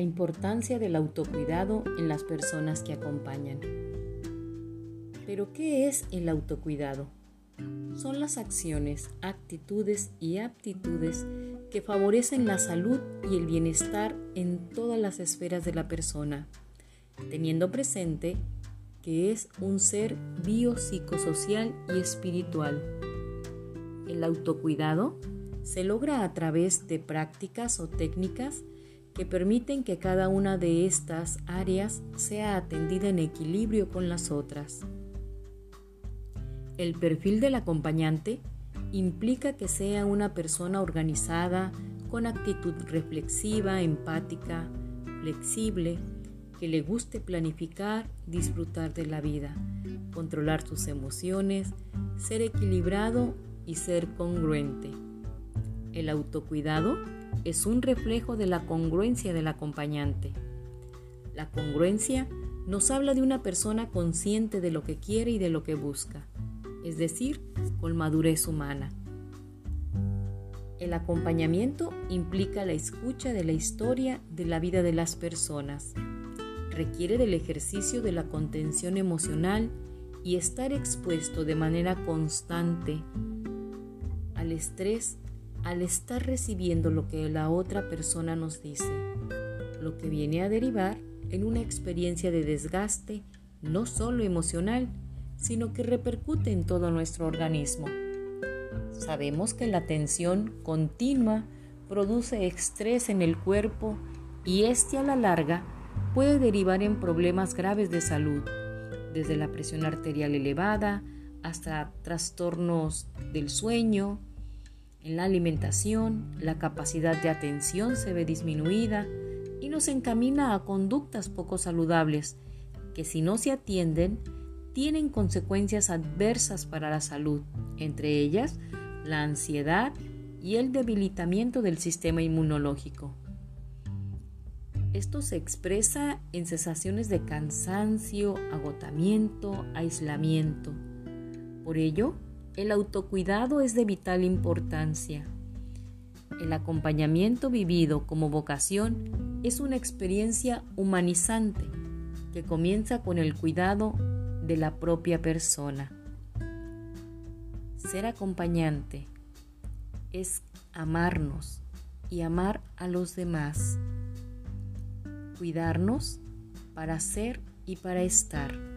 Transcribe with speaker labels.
Speaker 1: importancia del autocuidado en las personas que acompañan. Pero ¿qué es el autocuidado? Son las acciones, actitudes y aptitudes que favorecen la salud y el bienestar en todas las esferas de la persona, teniendo presente que es un ser biopsicosocial y espiritual. El autocuidado se logra a través de prácticas o técnicas que permiten que cada una de estas áreas sea atendida en equilibrio con las otras. El perfil del acompañante implica que sea una persona organizada, con actitud reflexiva, empática, flexible, que le guste planificar, disfrutar de la vida, controlar sus emociones, ser equilibrado y ser congruente. El autocuidado es un reflejo de la congruencia del acompañante. La congruencia nos habla de una persona consciente de lo que quiere y de lo que busca, es decir, con madurez humana. El acompañamiento implica la escucha de la historia de la vida de las personas. Requiere del ejercicio de la contención emocional y estar expuesto de manera constante al estrés al estar recibiendo lo que la otra persona nos dice, lo que viene a derivar en una experiencia de desgaste no solo emocional, sino que repercute en todo nuestro organismo. Sabemos que la tensión continua produce estrés en el cuerpo y este a la larga puede derivar en problemas graves de salud, desde la presión arterial elevada hasta trastornos del sueño, en la alimentación, la capacidad de atención se ve disminuida y nos encamina a conductas poco saludables que si no se atienden tienen consecuencias adversas para la salud, entre ellas la ansiedad y el debilitamiento del sistema inmunológico. Esto se expresa en sensaciones de cansancio, agotamiento, aislamiento. Por ello, el autocuidado es de vital importancia. El acompañamiento vivido como vocación es una experiencia humanizante que comienza con el cuidado de la propia persona. Ser acompañante es amarnos y amar a los demás. Cuidarnos para ser y para estar.